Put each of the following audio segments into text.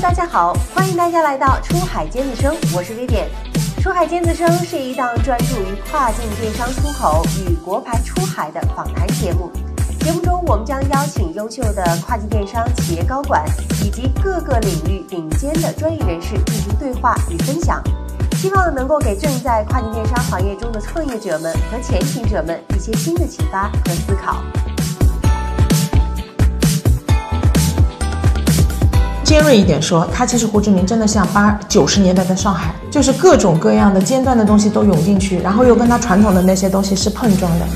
大家好，欢迎大家来到出海尖子生，我是 Vivian。出海尖子生是一档专注于跨境电商出口与国牌出海的访谈节目。节目中，我们将邀请优秀的跨境电商企业高管以及各个领域顶尖的专业人士进行对话与分享，希望能够给正在跨境电商行业中的创业者们和前行者们一些新的启发和思考。尖锐一点说，它其实胡志明真的像八九十年代的上海，就是各种各样的尖端的东西都涌进去，然后又跟他传统的那些东西是碰撞的。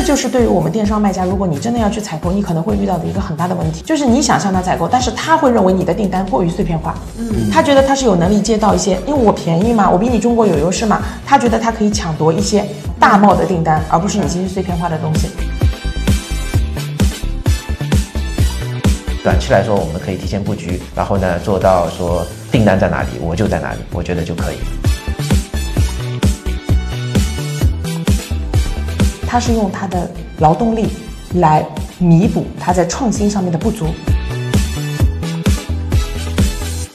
这就是对于我们电商卖家，如果你真的要去采购，你可能会遇到的一个很大的问题，就是你想向他采购，但是他会认为你的订单过于碎片化，嗯，他觉得他是有能力接到一些，因为我便宜嘛，我比你中国有优势嘛，他觉得他可以抢夺一些大贸的订单，而不是你这些碎片化的东西。短期来说，我们可以提前布局，然后呢，做到说订单在哪里，我就在哪里，我觉得就可以。他是用他的劳动力来弥补他在创新上面的不足。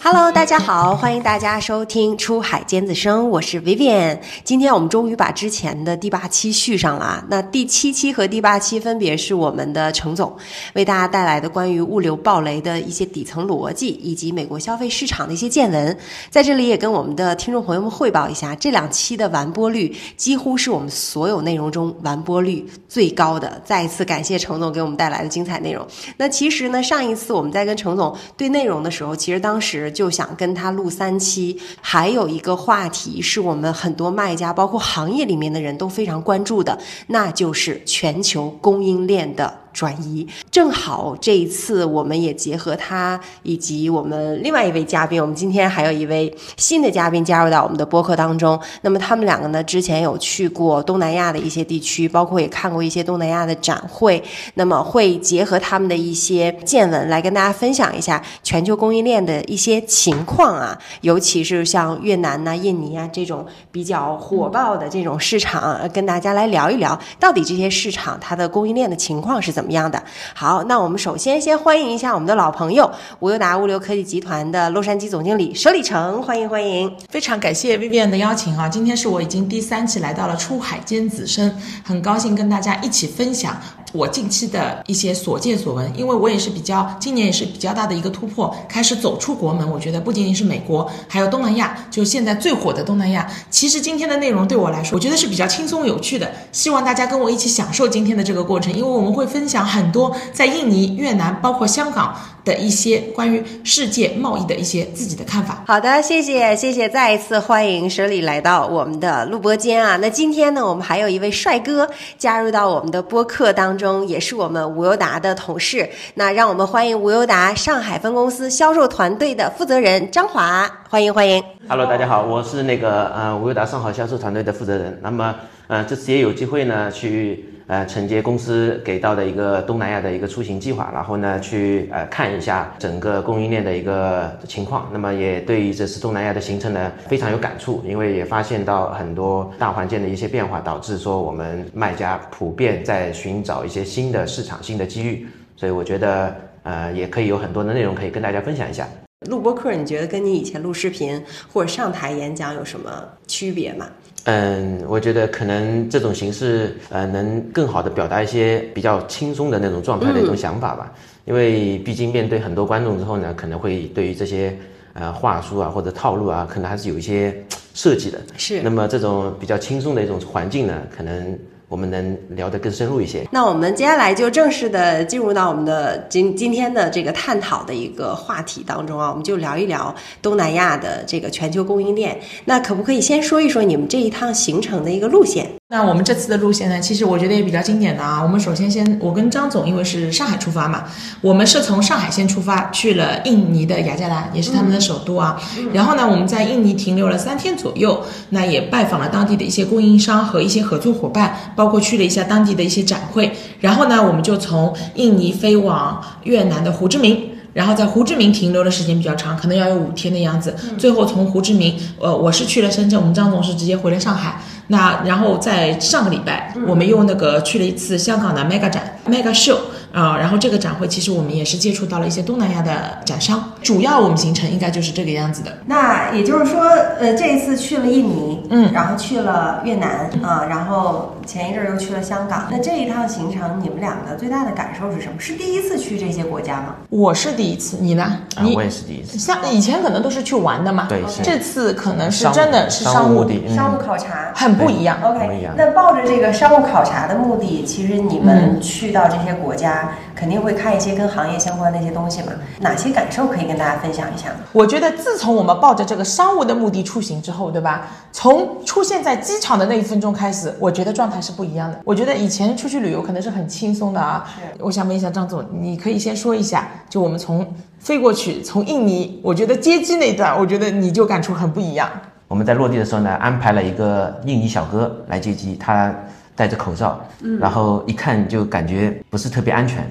Hello，大家好，欢迎大家收听《出海尖子生》，我是 Vivian。今天我们终于把之前的第八期续上了。那第七期和第八期分别是我们的程总为大家带来的关于物流暴雷的一些底层逻辑，以及美国消费市场的一些见闻。在这里也跟我们的听众朋友们汇报一下，这两期的完播率几乎是我们所有内容中完播率最高的。再一次感谢程总给我们带来的精彩内容。那其实呢，上一次我们在跟程总对内容的时候，其实当时。就想跟他录三期，还有一个话题是我们很多卖家，包括行业里面的人都非常关注的，那就是全球供应链的。转移正好这一次，我们也结合他以及我们另外一位嘉宾，我们今天还有一位新的嘉宾加入到我们的播客当中。那么他们两个呢，之前有去过东南亚的一些地区，包括也看过一些东南亚的展会。那么会结合他们的一些见闻来跟大家分享一下全球供应链的一些情况啊，尤其是像越南呐、印尼啊这种比较火爆的这种市场，跟大家来聊一聊，到底这些市场它的供应链的情况是怎么。怎么样的？好，那我们首先先欢迎一下我们的老朋友无忧达物流科技集团的洛杉矶总经理佘礼成，欢迎欢迎！非常感谢 Vivian 的邀请啊，今天是我已经第三期来到了出海尖子生，很高兴跟大家一起分享。我近期的一些所见所闻，因为我也是比较今年也是比较大的一个突破，开始走出国门。我觉得不仅仅是美国，还有东南亚，就现在最火的东南亚。其实今天的内容对我来说，我觉得是比较轻松有趣的。希望大家跟我一起享受今天的这个过程，因为我们会分享很多在印尼、越南，包括香港。的一些关于世界贸易的一些自己的看法。好的，谢谢谢谢，再一次欢迎舍里来到我们的录播间啊。那今天呢，我们还有一位帅哥加入到我们的播客当中，也是我们无忧达的同事。那让我们欢迎无忧达上海分公司销售团队的负责人张华，欢迎欢迎。Hello，大家好，我是那个呃无忧达上海销售团队的负责人。那么呃这次也有机会呢去。呃，承接公司给到的一个东南亚的一个出行计划，然后呢，去呃看一下整个供应链的一个情况。那么也对于这次东南亚的行程呢非常有感触，因为也发现到很多大环境的一些变化，导致说我们卖家普遍在寻找一些新的市场、新的机遇。所以我觉得呃也可以有很多的内容可以跟大家分享一下。录播课，你觉得跟你以前录视频或者上台演讲有什么区别吗？嗯，我觉得可能这种形式，呃，能更好的表达一些比较轻松的那种状态的一种想法吧。因为毕竟面对很多观众之后呢，可能会对于这些呃话术啊或者套路啊，可能还是有一些 设计的。是。那么这种比较轻松的一种环境呢，可能。我们能聊得更深入一些。那我们接下来就正式的进入到我们的今今天的这个探讨的一个话题当中啊，我们就聊一聊东南亚的这个全球供应链。那可不可以先说一说你们这一趟行程的一个路线？那我们这次的路线呢，其实我觉得也比较经典的啊。我们首先先，我跟张总因为是上海出发嘛，我们是从上海先出发去了印尼的雅加达，也是他们的首都啊。然后呢，我们在印尼停留了三天左右，那也拜访了当地的一些供应商和一些合作伙伴，包括去了一下当地的一些展会。然后呢，我们就从印尼飞往越南的胡志明。然后在胡志明停留的时间比较长，可能要有五天的样子。最后从胡志明，呃，我是去了深圳，我们张总是直接回了上海。那然后在上个礼拜，我们又那个去了一次香港的 Mega 展 Mega Show 啊、然后这个展会其实我们也是接触到了一些东南亚的展商，主要我们行程应该就是这个样子的。那也就是说，呃，这一次去了印尼，嗯然后去了越南啊、然后前一阵儿又去了香港。那这一趟行程，你们两个最大的感受是什么？是第一次去这些国家吗？我是第一次，你呢？啊，你我也是第一次。像以前可能都是去玩的嘛，对是这次可能是真的是商务目的，嗯商务考察。很不一样。OK，那抱着这个商务考察的目的，其实你们去到这些国家，肯定会看一些跟行业相关的一些东西嘛。哪些感受可以跟大家分享一下吗？我觉得自从我们抱着这个商务的目的出行之后，对吧？从出现在机场的那一分钟开始，我觉得状态是不一样的。我觉得以前出去旅游可能是很轻松的啊。我想问一下张总，你可以先说一下，就我们从飞过去，从印尼，我觉得接机那段，我觉得你就感触很不一样。我们在落地的时候呢，安排了一个印尼小哥来接机，他戴着口罩，然后一看就感觉不是特别安全。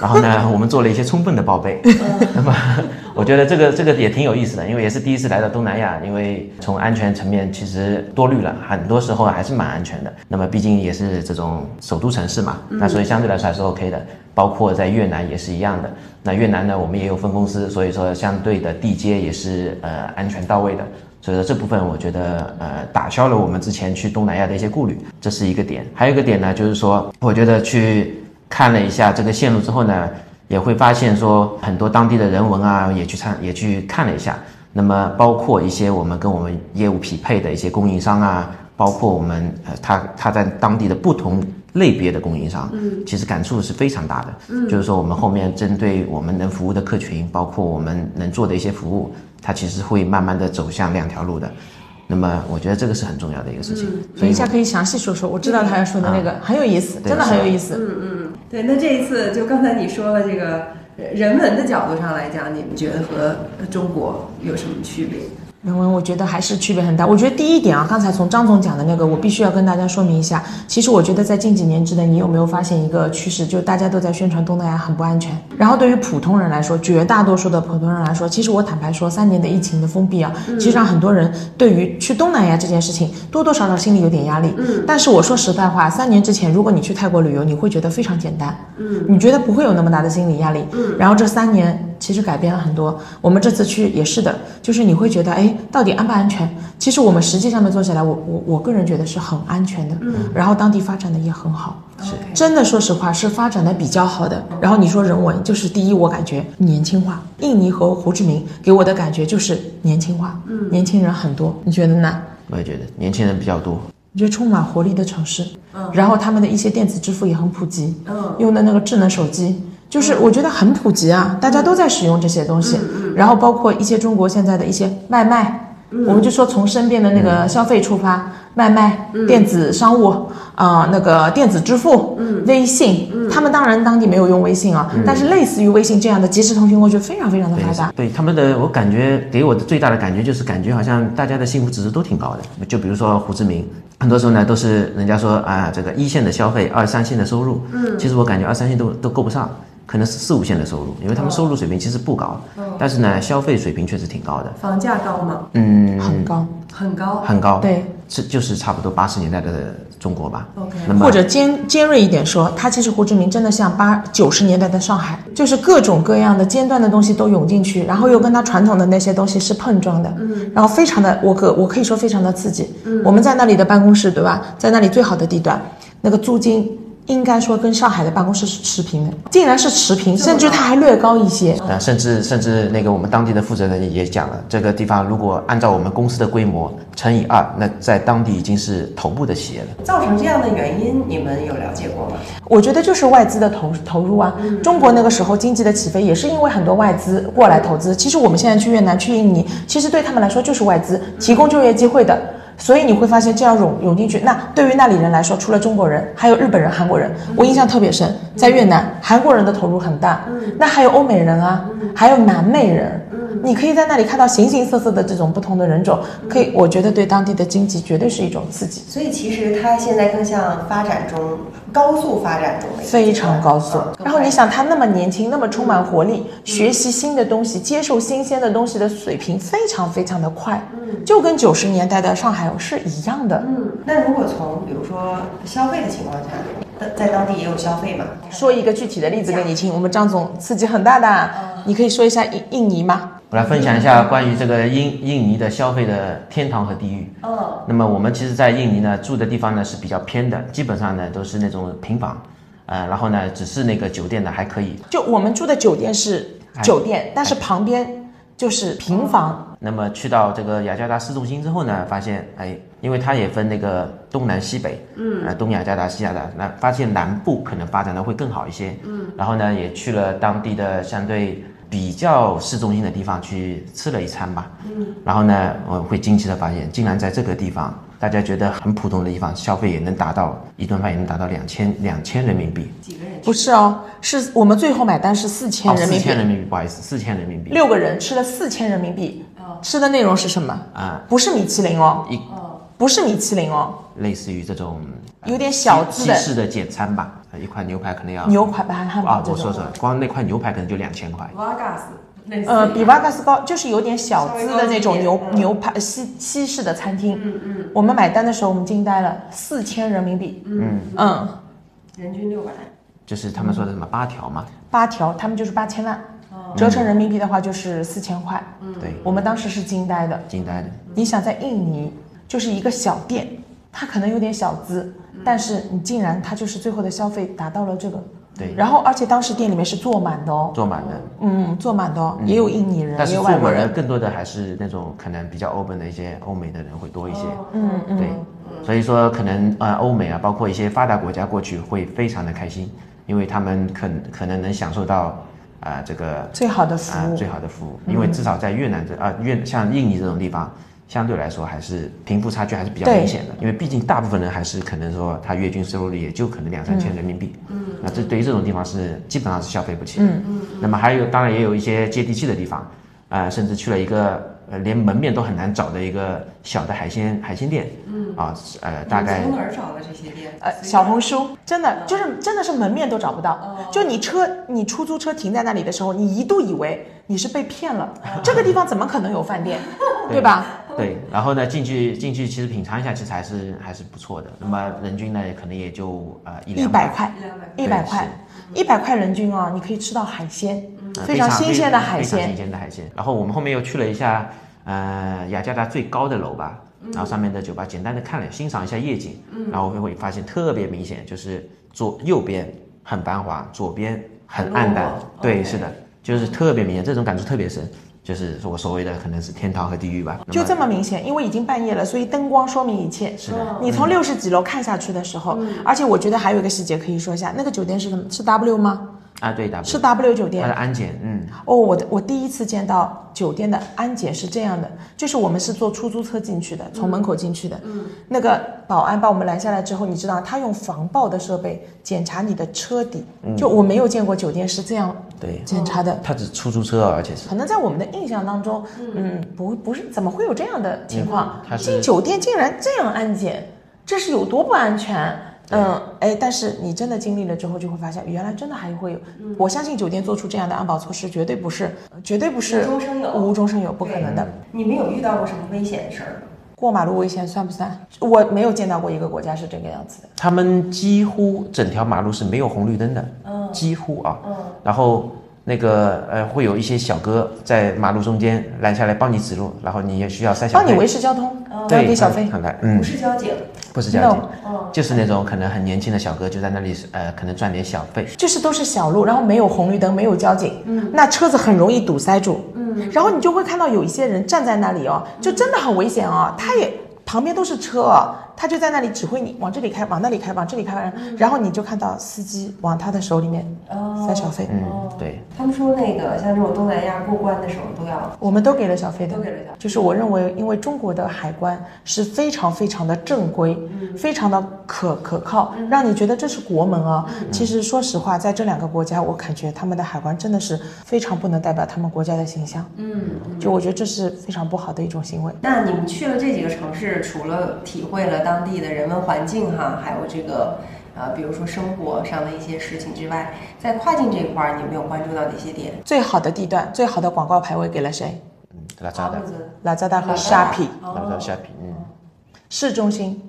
然后呢，我们做了一些充分的报备。那么，我觉得这个这个也挺有意思的，因为也是第一次来到东南亚，因为从安全层面其实多虑了，很多时候还是蛮安全的。那么毕竟也是这种首都城市嘛，那所以相对来说还是 OK 的。包括在越南也是一样的。那越南呢，我们也有分公司，所以说相对的地接也是呃安全到位的。所以说这部分我觉得呃打消了我们之前去东南亚的一些顾虑，这是一个点。还有一个点呢，就是说我觉得去看了一下这个线路之后呢，也会发现说很多当地的人文啊也去参也去看了一下。那么包括一些我们跟我们业务匹配的一些供应商啊，包括我们呃他他在当地的不同类别的供应商，嗯，其实感触是非常大的。嗯，就是说我们后面针对我们能服务的客群，包括我们能做的一些服务，它其实会慢慢的走向两条路的。那么我觉得这个是很重要的一个事情。所以等一下可以详细说说，我知道他要说的那个、很有意思，真的很有意思。嗯嗯对，那这一次就刚才你说了这个人文的角度上来讲，你们觉得和中国有什么区别？人文我觉得还是区别很大。我觉得第一点啊，刚才从张总讲的那个，我必须要跟大家说明一下。其实我觉得在近几年之内，你有没有发现一个趋势，就大家都在宣传东南亚很不安全。然后对于普通人来说，绝大多数的普通人来说，其实我坦白说，三年的疫情的封闭啊，其实让很多人对于去东南亚这件事情多多少少心里有点压力。嗯，但是我说实在话，三年之前，如果你去泰国旅游，你会觉得非常简单。嗯，你觉得不会有那么大的心理压力。嗯，然后这三年。其实改变了很多。我们这次去也是的，就是你会觉得，哎，到底安不安全？其实我们实际上面做下来，我我我个人觉得是很安全的。嗯，然后当地发展的也很好，是真的说实话是发展的比较好的。然后你说人文，就是第一，我感觉年轻化。印尼和胡志明给我的感觉就是年轻化，嗯，年轻人很多，你觉得呢？我也觉得年轻人比较多。我觉得充满活力的城市，嗯，然后他们的一些电子支付也很普及，嗯，用的那个智能手机。就是我觉得很普及啊，大家都在使用这些东西，然后包括一些中国现在的一些外卖，我们就说从身边的那个消费出发，外卖、电子商务啊、那个电子支付、微信，他们当然当地没有用微信啊，但是类似于微信这样的即时通讯，我觉得非常非常的发达。对他们的，我感觉给我的最大的感觉就是感觉好像大家的幸福指数都挺高的。就比如说胡志明，很多时候呢都是人家说啊，这个一线的消费，二三线的收入，嗯，其实我感觉二三线都都够不上。可能是四五线的收入，因为他们收入水平其实不高，但是呢，消费水平确实挺高的，房价高吗？嗯，很高，很高。很高，对，是就是差不多八十年代的中国吧。OK 那么或者尖尖锐一点说，它其实胡志明真的像八九十年代的上海，就是各种各样的尖端的东西都涌进去，然后又跟它传统的那些东西是碰撞的，嗯，然后非常的，我可我可以说非常的刺激。嗯，我们在那里的办公室，对吧？在那里最好的地段，那个租金。应该说跟上海的办公室是持平的，竟然是持平，甚至它还略高一些。呃，甚至甚至那个我们当地的负责人也讲了，这个地方如果按照我们公司的规模乘以二，那在当地已经是头部的企业了。造成这样的原因，你们有了解过吗？我觉得就是外资的投投入啊。中国那个时候经济的起飞也是因为很多外资过来投资。其实我们现在去越南、去印尼，其实对他们来说就是外资提供就业机会的。所以你会发现这样涌涌进去。那对于那里人来说，除了中国人，还有日本人、韩国人，我印象特别深。在越南，韩国人的投入很大，那还有欧美人啊，还有南美人。你可以在那里看到形形色色的这种不同的人种，可以，我觉得对当地的经济绝对是一种刺激。所以其实它现在更像发展中高速发展中的非常高速嗯。然后你想，他那么年轻，那么充满活力，学习新的东西，接受新鲜的东西的水平非常非常的快，就跟九十年代的上海是一样的。嗯，那如果从比如说消费的情况下，在在当地也有消费嘛？说一个具体的例子给你听，我们张总刺激很大的，你可以说一下印印尼吗？我来分享一下关于这个印印尼的消费的天堂和地狱。嗯，那么我们其实，在印尼呢住的地方呢是比较偏的，基本上呢都是那种平房，呃，然后呢只是那个酒店呢还可以。就我们住的酒店是酒店，但是旁边就是平房。那么去到这个雅加达市中心之后呢，发现哎，因为它也分那个东南西北，嗯，呃，东雅加达、西雅达，那发现南部可能发展的会更好一些，嗯，然后呢，也去了当地的相对比较市中心的地方去吃了一餐吧，嗯，然后呢，我会惊奇的发现，竟然在这个地方，大家觉得很普通的地方，消费也能达到一顿饭也能达到两千两千人民币，几个人？不是哦，是我们最后买单是四千哦，人民币，四千人民币，不好意思，四千人民币，六个人吃了四千人民币。吃的内容是什么？啊，不是米其林哦，一。不是米其林哦，类似于这种呃有点小西资的。西式的简餐吧，呃一块牛排可能要牛排吧汉堡啊，我说说，光那块牛排可能就两千块。类似呃，于比瓦嘎斯高，就是有点小资的那种牛牛排西西式的餐厅。嗯嗯。我们买单的时候，我们惊呆了，四千人民币。嗯嗯，人均六百。就是他们说的什么八条嘛，八条，他们就是八千万，折成人民币的话就是四千块。对，我们当时是惊呆的。惊呆的。你想在印尼就是一个小店，它可能有点小资，但是你竟然它就是最后的消费达到了这个。对，然后而且当时店里面是坐满的哦，坐满的，嗯，坐满的哦，也有印尼人，但是外国人。更多的还是那种可能比较 open 的一些欧美的人会多一些。嗯嗯，对，所以说可能呃欧美啊，包括一些发达国家过去会非常的开心，因为他们可可能能享受到啊、这个最好的服啊、务。最好的服务，因为至少在越南这啊越像印尼这种地方，相对来说还是贫富差距还是比较明显的，因为毕竟大部分人还是可能说他月均收入也就可能两三千人民币，嗯，那这对于这种地方是基本上是消费不起的，嗯。嗯，那么还有当然也有一些接地气的地方，啊、甚至去了一个呃连门面都很难找的一个小的海鲜海鲜店，嗯啊呃大概从哪儿找的这些店？呃，小红书真的就是真的是门面都找不到，就你车你出租车停在那里的时候，你一度以为你是被骗了，这个地方怎么可能有饭店，对吧？对，然后呢，进去进去，其实品尝一下，其实还是还是不错的。那么人均呢，可能也就呃一一两百块，一两百一百块，一百块人均啊，你可以吃到海鲜，非常新鲜的海鲜非常新。鲜的海鲜。然后我们后面又去了一下呃雅加达最高的楼吧，然后上面的酒吧简单的看了欣赏一下夜景，然后会发现特别明显，就是左右边很繁华，左边很暗淡。对，是的，就是特别明显，这种感触特别深。就是我所谓的可能是天堂和地狱吧，就这么明显，因为已经半夜了，所以灯光说明一切。是的，你从六十几楼看下去的时候，而且我觉得还有一个细节可以说一下，那个酒店是什么？是 W 吗？啊，对，W，是 W 酒店它的。安检，嗯，哦，我的我第一次见到酒店的安检是这样的，就是我们是坐出租车进去的，从门口进去的。嗯，那个保安把我们拦下来之后，你知道他用防爆的设备检查你的车底，就我没有见过酒店是这样对，检查的。他只出租车啊，而且是可能在我们的印象当中，嗯，不不是怎么会有这样的情况？进酒店竟然这样安检，这是有多不安全？嗯，哎，但是你真的经历了之后，就会发现原来真的还会有。我相信酒店做出这样的安保措施，绝对不是，绝对不是无中生有无中生有，不可能的。你们有遇到过什么危险的事儿吗？过马路危险算不算？我没有见到过一个国家是这个样子的。他们几乎整条马路是没有红绿灯的，嗯几乎啊，嗯然后那个呃会有一些小哥在马路中间拦下来帮你指路，然后你也需要塞小费，帮你维持交通，要对给小费。嗯不，是交警，不是交警就是那种可能很年轻的小哥就在那里呃可能赚点小费，就是都是小路，然后没有红绿灯，没有交警，嗯，那车子很容易堵塞住，嗯，然后你就会看到有一些人站在那里哦，就真的很危险哦，他也旁边都是车哦，他就在那里指挥你往这里开，往那里开，往这里开，然后你就看到司机往他的手里面塞小费，嗯，对，他们说那个像这种东南亚过关的时候都要我们都给了小费的，都给了小费。就是我认为，因为中国的海关是非常非常的正规，非常的可可靠，让你觉得这是国门啊。其实说实话，在这两个国家，我感觉他们的海关真的是非常不能代表他们国家的形象。嗯，就我觉得这是非常不好的一种行为。那你们去了这几个城市，除了体会了当地的人文环境哈，还有这个呃，比如说生活上的一些事情之外，在跨境这一块儿，你有没有关注到哪些点？最好的地段，最好的广告牌位给了谁？嗯，拉扎达，拉扎达和 Sharpie。拉扎 Sharpie，嗯，市中心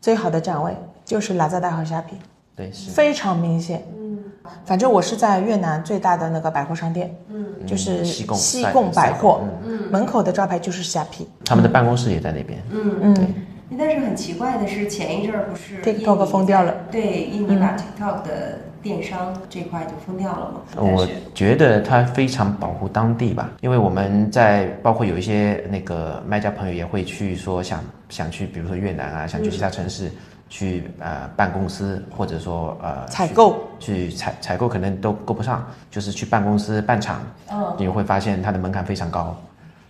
最好的展位就是拉扎达和 Sharpie，对，是。非常明显。嗯，反正我是在越南最大的那个百货商店，嗯，就是西贡西贡百货，嗯，门口的招牌就是 Sharpie。他们的办公室也在那边，嗯。嗯。对。但是很奇怪的是，前一阵儿不是 TikTok 封掉了，对，印尼把 TikTok 的电商这块就封掉了嘛？我觉得它非常保护当地吧，因为我们在包括有一些那个卖家朋友也会去说想想去，比如说越南啊，想去其他城市去呃办公司，或者说呃采购去采采购可能都够不上，就是去办公司办厂，嗯，你会发现它的门槛非常高，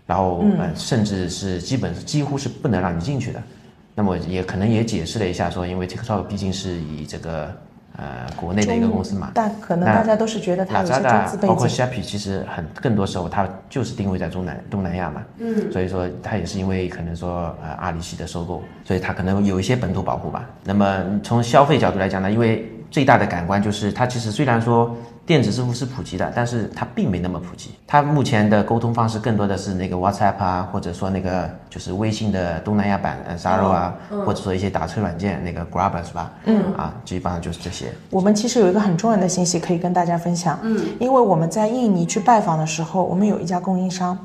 然后呃甚至是基本几乎是不能让你进去的。那么也可能也解释了一下，说因为 TikTok 毕竟是以这个呃国内的一个公司嘛，但可能大家都是觉得它有些中资背景。包括 Shopee 其实很更多时候它就是定位在中南东南亚嘛，嗯，所以说它也是因为可能说呃阿里系的收购，所以它可能有一些本土保护吧。那么从消费角度来讲呢，因为最大的感官就是它其实虽然说。电子支付是普及的，但是它并没那么普及。它目前的沟通方式更多的是那个 WhatsApp 啊，或者说那个就是微信的东南亚版呃 z a r o 啊，或者说一些打车软件那个 Grab 是吧？嗯，啊，基本上就是这些。我们其实有一个很重要的信息可以跟大家分享，嗯，因为我们在印尼去拜访的时候，我们有一家供应商，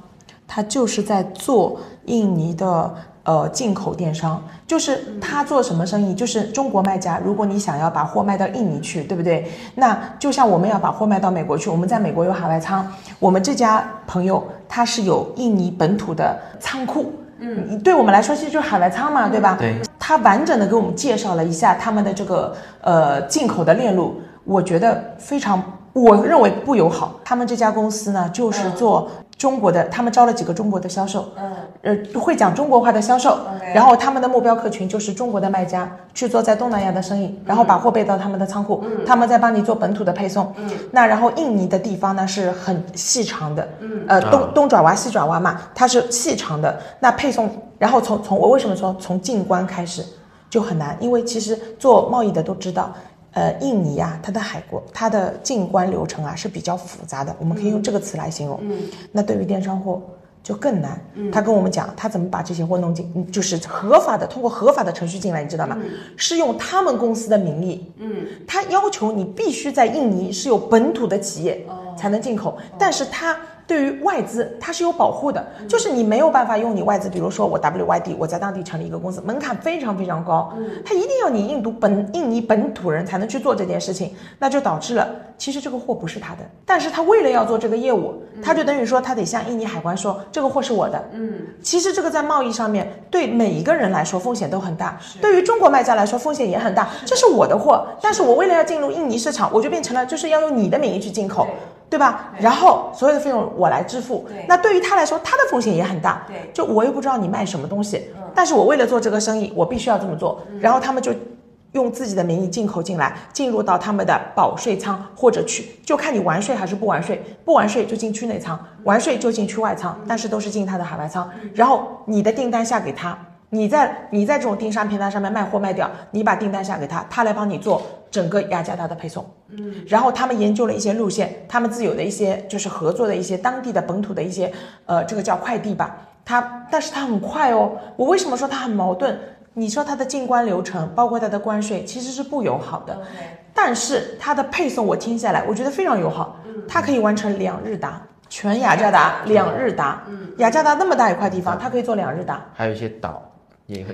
他就是在做印尼的。呃，进口电商就是他做什么生意？就是中国卖家。如果你想要把货卖到印尼去，对不对？那就像我们要把货卖到美国去，我们在美国有海外仓。我们这家朋友他是有印尼本土的仓库，嗯，对我们来说其实就是海外仓嘛，对吧？对。他完整的给我们介绍了一下他们的这个呃进口的链路，我觉得非常，我认为不友好。他们这家公司呢，就是做。中国的，他们招了几个中国的销售，嗯，呃，会讲中国话的销售，然后他们的目标客群就是中国的卖家，去做在东南亚的生意，然后把货备到他们的仓库，他们再帮你做本土的配送，嗯，那然后印尼的地方呢是很细长的，嗯，呃，东东爪哇西爪哇嘛，它是细长的，那配送，然后从从我为什么说从进关开始就很难，因为其实做贸易的都知道。呃，印尼啊，它的海关、它的进关流程啊是比较复杂的，我们可以用这个词来形容。嗯，那对于电商货就更难。嗯，他跟我们讲，他怎么把这些货弄进，就是合法的，通过合法的程序进来，你知道吗？是用他们公司的名义。嗯，他要求你必须在印尼是有本土的企业才能进口，但是他。对于外资，它是有保护的，就是你没有办法用你外资，比如说我 WYD，我在当地成立一个公司，门槛非常非常高，嗯，它一定要你印度本印尼本土人才能去做这件事情，那就导致了，其实这个货不是他的，但是他为了要做这个业务，他就等于说他得向印尼海关说这个货是我的，嗯，其实这个在贸易上面对每一个人来说风险都很大，对于中国卖家来说风险也很大，这是我的货，但是我为了要进入印尼市场，我就变成了就是要用你的名义去进口。对吧？然后所有的费用我来支付。那对于他来说，他的风险也很大。对，就我又不知道你卖什么东西，但是我为了做这个生意，我必须要这么做。然后他们就用自己的名义进口进来，进入到他们的保税仓或者去，就看你完税还是不完税。不完税就进区内仓，完税就进区外仓，但是都是进他的海外仓。然后你的订单下给他。你在你在这种电商平台上面卖货卖掉，你把订单下给他，他来帮你做整个雅加达的配送。嗯，然后他们研究了一些路线，他们自有的一些就是合作的一些当地的本土的一些呃，这个叫快递吧。它，但是它很快哦。我为什么说它很矛盾？你说它的进关流程，包括它的关税，其实是不友好的。但是它的配送我听下来，我觉得非常友好。嗯，它可以完成两日达，全雅加达两日达。嗯，雅加达那么大一块地方，它可以做两日达。还有一些岛。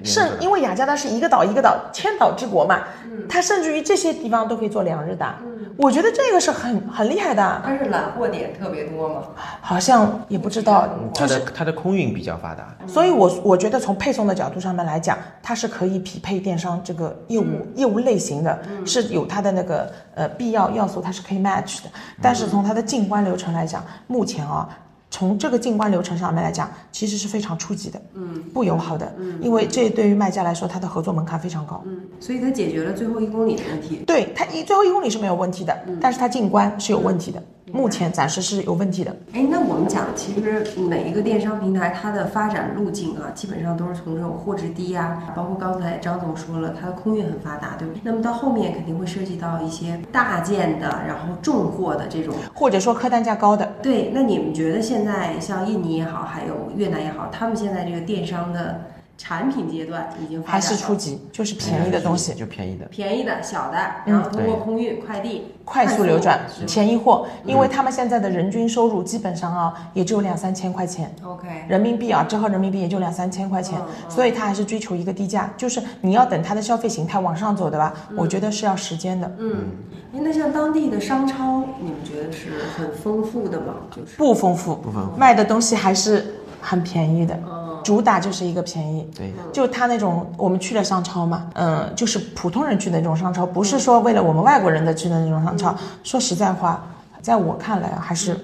是因为雅加达是一个岛一个岛千岛之国嘛，它甚至于这些地方都可以做两日达，我觉得这个是很很厉害的。它是揽货点特别多吗？好像也不知道，它的它的空运比较发达，所以我我觉得从配送的角度上面来讲，它是可以匹配电商这个业务业务类型的，是有它的那个呃必要要素，它是可以 match 的。但是从它的进关流程来讲，目前啊。从这个进关流程上面来讲，其实是非常初级的，嗯，不友好的，嗯，因为这对于卖家来说，它的合作门槛非常高，嗯，所以它解决了最后一公里的问题，对它一最后一公里是没有问题的，但是它进关是有问题的。目前暂时是有问题的。哎，那我们讲，其实每一个电商平台它的发展路径啊，基本上都是从这种货值低啊，包括刚才张总说了，它的空运很发达，对不对？那么到后面肯定会涉及到一些大件的，然后重货的这种。或者说客单价高的，对，那你们觉得现在像印尼也好，还有越南也好，他们现在这个电商的产品阶段已经发还是初级，就是便宜的东西，就便宜的。便宜的小的，然后通过空运、快递快速流转便宜货，因为他们现在的人均收入基本上啊，也只有两三千块钱。OK，人民币啊，折合人民币也就两三千块钱，所以他还是追求一个低价，就是你要等他的消费形态往上走的吧，我觉得是要时间的，嗯，哎，那像当地的商超，你们觉得是很丰富的吗？就是。不丰富，不丰富。卖的东西还是很便宜的，嗯。主打就是一个便宜。对，就他那种，我们去了商超嘛，嗯，就是普通人去的那种商超，不是说为了我们外国人的去的那种商超。说实在话，在我看来啊，还是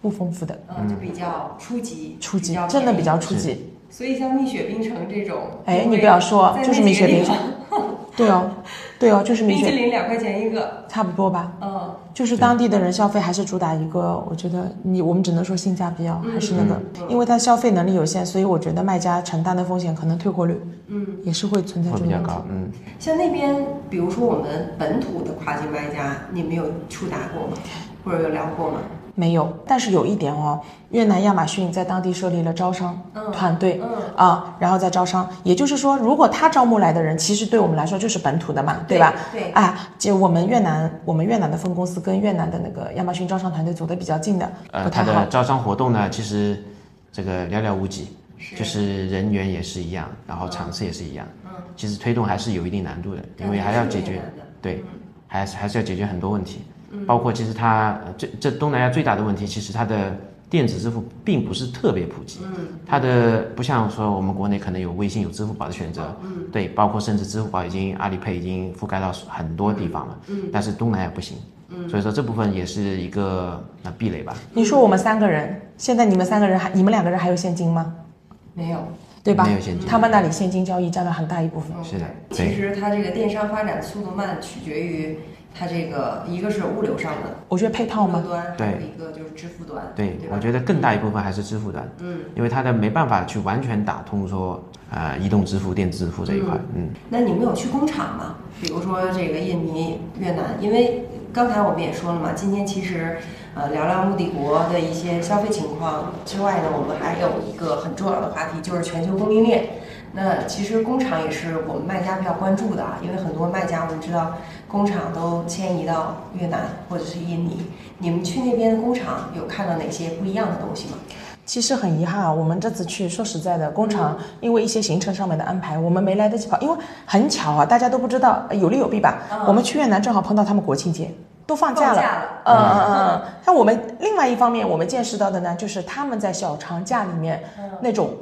不丰富的，嗯，就比较初级，初级真的比较初级。所以像蜜雪冰城这种，哎你不要说就是蜜雪冰城。对哦，对哦，就是米冰淇雪，淋两块钱一个，差不多吧。嗯，就是当地的人消费还是主打一个，我觉得你我们只能说性价比啊，还是那个，因为他消费能力有限，所以我觉得卖家承担的风险可能退货率，嗯，也是会存在这种问题。嗯，像那边，比如说我们本土的跨境卖家，你们有触达过吗？或者有聊过吗？没有，但是有一点哦，越南亚马逊在当地设立了招商团队，嗯啊，然后再招商，也就是说，如果他招募来的人，其实对我们来说就是本土的嘛，对吧？对啊，就我们越南，我们越南的分公司跟越南的那个亚马逊招商团队走得比较近的，呃，不太好它的。招商活动呢，其实这个寥寥无几，就是人员也是一样，然后场次也是一样。嗯，其实推动还是有一定难度的，因为还要解决对，还是还是要解决很多问题，包括其实它呃这这东南亚最大的问题，其实它的电子支付并不是特别普及，它的不像说我们国内可能有微信有支付宝的选择，对，包括甚至支付宝已经阿里 pay 已经覆盖到很多地方了，但是东南亚不行，所以说这部分也是一个那壁垒吧。你说我们三个人，现在你们三个人还，你们两个人还有现金吗？没有。对吧？没有现金他们那里现金交易占了很大一部分。是的其实它这个电商发展速度慢，取决于它这个一个是物流上的我觉得配套吗？端，还有对一个就是支付端，对，吧我觉得更大一部分还是支付端，嗯，因为它的没办法去完全打通说呃移动支付、电子支付这一块，嗯，那你们有去工厂吗？比如说这个印尼、越南，因为刚才我们也说了嘛，今天其实呃聊聊目的国的一些消费情况之外呢，我们还有一个很重要的话题，就是全球供应链。那其实工厂也是我们卖家比较关注的啊，因为很多卖家我们知道工厂都迁移到越南或者是印尼，你们去那边的工厂有看到哪些不一样的东西吗？其实很遗憾啊，我们这次去，说实在的，工厂因为一些行程上面的安排，我们没来得及跑，因为很巧啊，大家都不知道，呃有利有弊吧。我们去越南正好碰到他们国庆节，都放假了。放假了嗯嗯嗯。嗯。那我们另外一方面，我们见识到的呢，就是他们在小长假里面那种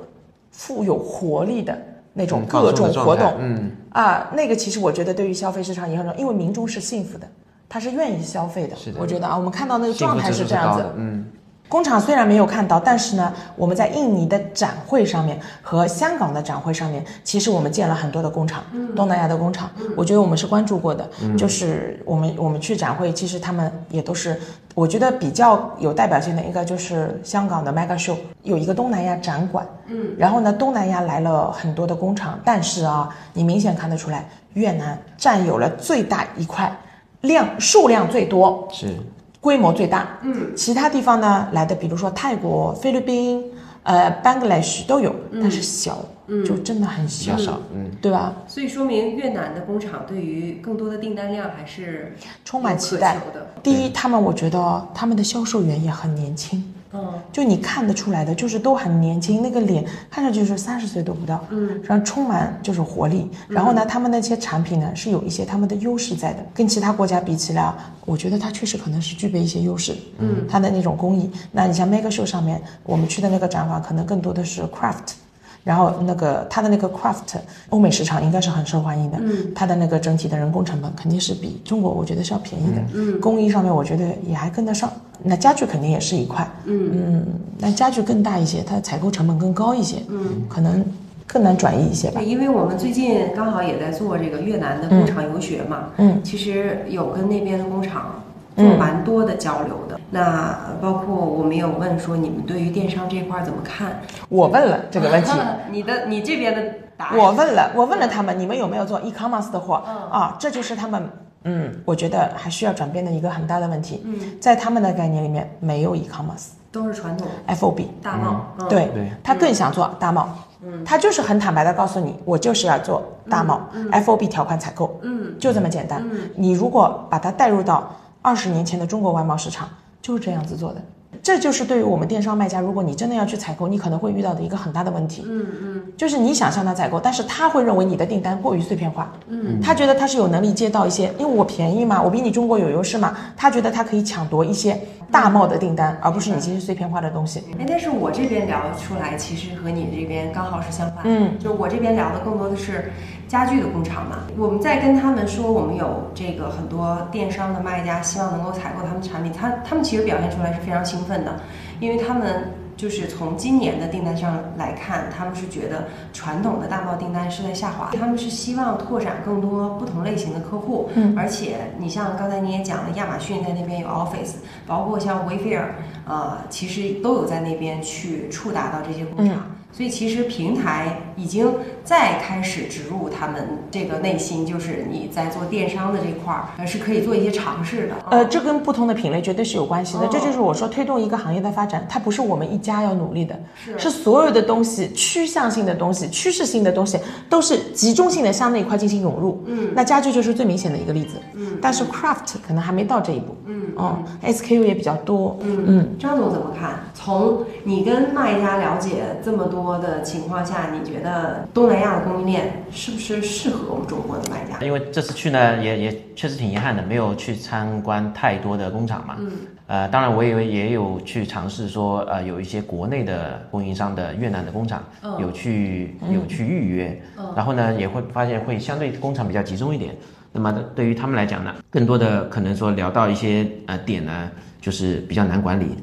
富有活力的那种各种活动，嗯，啊，那个其实我觉得对于消费市场也很重要，因为民众是幸福的，他是愿意消费的。是的我觉得啊，我们看到那个状态是这样子。嗯，工厂虽然没有看到，但是呢，我们在印尼的展会上面和香港的展会上面，其实我们见了很多的工厂，东南亚的工厂，我觉得我们是关注过的。就是我们我们去展会，其实他们也都是，我觉得比较有代表性的一个就是香港的 Mega Show，有一个东南亚展馆，嗯，然后呢，东南亚来了很多的工厂，但是啊，你明显看得出来，越南占有了最大一块，量数量最多，是规模最大，嗯，其他地方呢来的，比如说泰国、菲律宾、呃，Bangladesh 都有，但是小，嗯，就真的很比小，少，嗯，对吧？所以说明越南的工厂对于更多的订单量还是充满期待的。第一，他们我觉得他们的销售员也很年轻，嗯，就你看得出来的，就是都很年轻，那个脸看上去是三十岁都不到，嗯，然后充满就是活力。然后呢，他们那些产品呢是有一些他们的优势在的，跟其他国家比起来啊，我觉得它确实可能是具备一些优势，嗯，它的那种工艺。那你像 Mega Show 上面，我们去的那个展馆可能更多的是 craft。然后那个它的那个 craft 欧美市场应该是很受欢迎的，嗯，它的那个整体的人工成本肯定是比中国我觉得是要便宜的，嗯，工艺上面我觉得也还跟得上。那家具肯定也是一块，嗯。那家具更大一些，它的采购成本更高一些，嗯，可能更难转移一些吧。对，。因为我们最近刚好也在做这个越南的工厂游学嘛，嗯，其实有跟那边的工厂做蛮多的交流的。那包括我们有问说，你们对于电商这块怎么看？我问了这个问题，你的你这边的答案？我问了，我问了他们，你们有没有做 e-commerce 的货？啊，这就是他们，嗯，我觉得还需要转变的一个很大的问题。嗯，在他们的概念里面，没有 e-commerce，都是传统 FOB 大贸。对，对他更想做大贸。嗯，他就是很坦白的告诉你，我就是要做大贸，FOB 条款采购。嗯，就这么简单。嗯，你如果把它带入到二十年前的中国外贸市场，就是这样子做的。这就是对于我们电商卖家，如果你真的要去采购，你可能会遇到的一个很大的问题。嗯嗯，就是你想向他采购，但是他会认为你的订单过于碎片化。嗯，他觉得他是有能力接到一些，因为我便宜嘛，我比你中国有优势嘛，他觉得他可以抢夺一些大贸的订单，而不是你这些碎片化的东西。哎，但是我这边聊出来，其实和你这边刚好是相反。嗯，就我这边聊的更多的是家具的工厂嘛。我们在跟他们说，我们有这个很多电商的卖家希望能够采购他们产品，他他们其实表现出来是非常兴。奋的，因为他们就是从今年的订单上来看，他们是觉得传统的大贸订单是在下滑，他们是希望拓展更多不同类型的客户。嗯，而且你像刚才你也讲了，亚马逊在那边有 office，包括像 Wayfair，呃，其实都有在那边去触达到这些工厂。所以其实平台已经在开始植入他们这个内心，就是你在做电商的这块儿，呃，是可以做一些尝试的。呃，这跟不同的品类绝对是有关系的。这就是我说推动一个行业的发展，它不是我们一家要努力的，是所有的东西趋向性的东西、趋势性的东西都是集中性的向那一块进行涌入。嗯，那家具就是最明显的一个例子。嗯，但是 craft 可能还没到这一步。嗯，哦，SKU 也比较多。嗯嗯，张总怎么看？从你跟卖家了解这么多。的情况下，你觉得东南亚的供应链是不是适合我们中国的卖家？因为这次去呢，也也确实挺遗憾的，没有去参观太多的工厂嘛。嗯。呃，当然我以为也有去尝试说，呃，有一些国内的供应商的越南的工厂，有去有去预约。嗯。然后呢，也会发现会相对工厂比较集中一点。那么对于他们来讲呢，更多的可能说聊到一些呃点呢，就是比较难管理。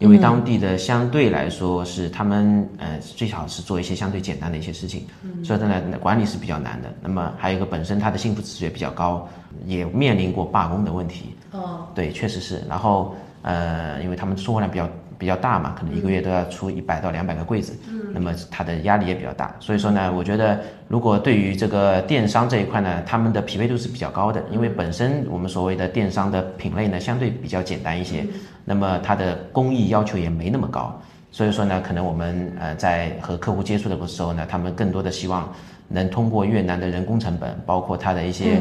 因为当地的相对来说是他们呃最好是做一些相对简单的一些事情，所以呢管理是比较难的。那么还有一个本身他的幸福指数也比较高，也面临过罢工的问题。哦，对，确实是。然后呃，因为他们出货量比较比较大嘛，可能一个月都要出一百到两百个柜子，那么他的压力也比较大。所以说呢，我觉得如果对于这个电商这一块呢，他们的匹配度是比较高的，因为本身我们所谓的电商的品类呢相对比较简单一些。那么它的工艺要求也没那么高，所以说呢，可能我们呃在和客户接触的时候呢，他们更多的希望能通过越南的人工成本，包括它的一些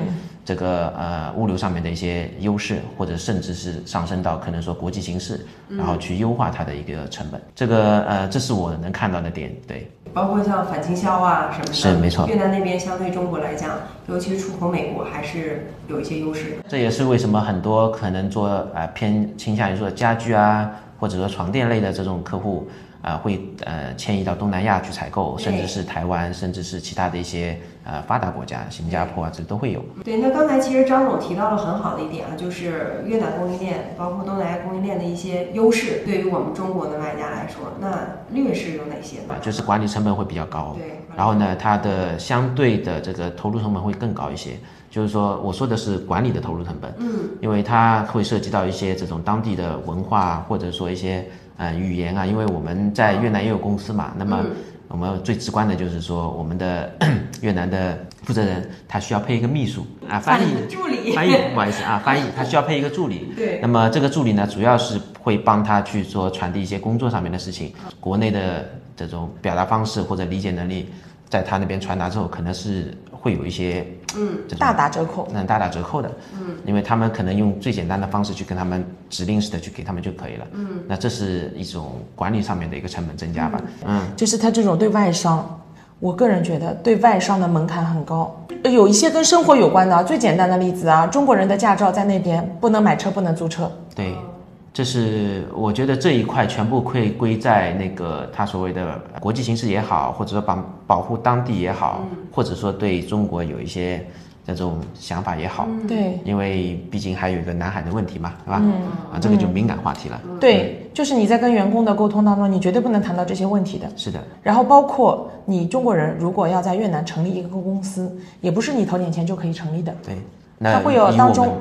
这个呃物流上面的一些优势，或者甚至是上升到可能说国际形势，然后去优化它的一个成本。这个呃，这是我能看到的点，对。包括像反倾销啊什么的，是没错。越南那边相对中国来讲，尤其是出口美国，还是有一些优势。这也是为什么很多可能做啊偏倾向于说家居啊，或者说床垫类的这种客户。啊，会呃迁移到东南亚去采购，甚至是台湾，甚至是其他的一些呃发达国家，新加坡啊，这都会有。对，那刚才其实张总提到了很好的一点啊，就是越南供应链，包括东南亚供应链的一些优势，对于我们中国的卖家来说，那劣势有哪些呢？就是管理成本会比较高，对。然后呢，它的相对的这个投入成本会更高一些，就是说我说的是管理的投入成本，嗯，因为它会涉及到一些这种当地的文化，或者说一些。呃，语言啊，因为我们在越南也有公司嘛，那么我们最直观的就是说，我们的 越南的负责人他需要配一个秘书啊，翻译助理，翻译不好意思啊，翻译 他需要配一个助理。对。那么这个助理呢，主要是会帮他去做传递一些工作上面的事情，国内的这种表达方式或者理解能力，在他那边传达之后，可能是。会有一些，嗯，大打折扣，那大打折扣的，嗯，因为他们可能用最简单的方式去跟他们指令式的去给他们就可以了，嗯，那这是一种管理上面的一个成本增加吧，嗯，就是他这种对外商，我个人觉得对外商的门槛很高，有一些跟生活有关的，最简单的例子啊，中国人的驾照在那边不能买车，不能租车，对。这是我觉得这一块全部会归在那个他所谓的国际形势也好，或者说保保护当地也好，或者说对中国有一些这种想法也好，对，因为毕竟还有一个南海的问题嘛，是吧？啊，这个就敏感话题了。对，就是你在跟员工的沟通当中，你绝对不能谈到这些问题的。是的。然后包括你中国人如果要在越南成立一个公司，也不是你投点钱就可以成立的。对，它会有当中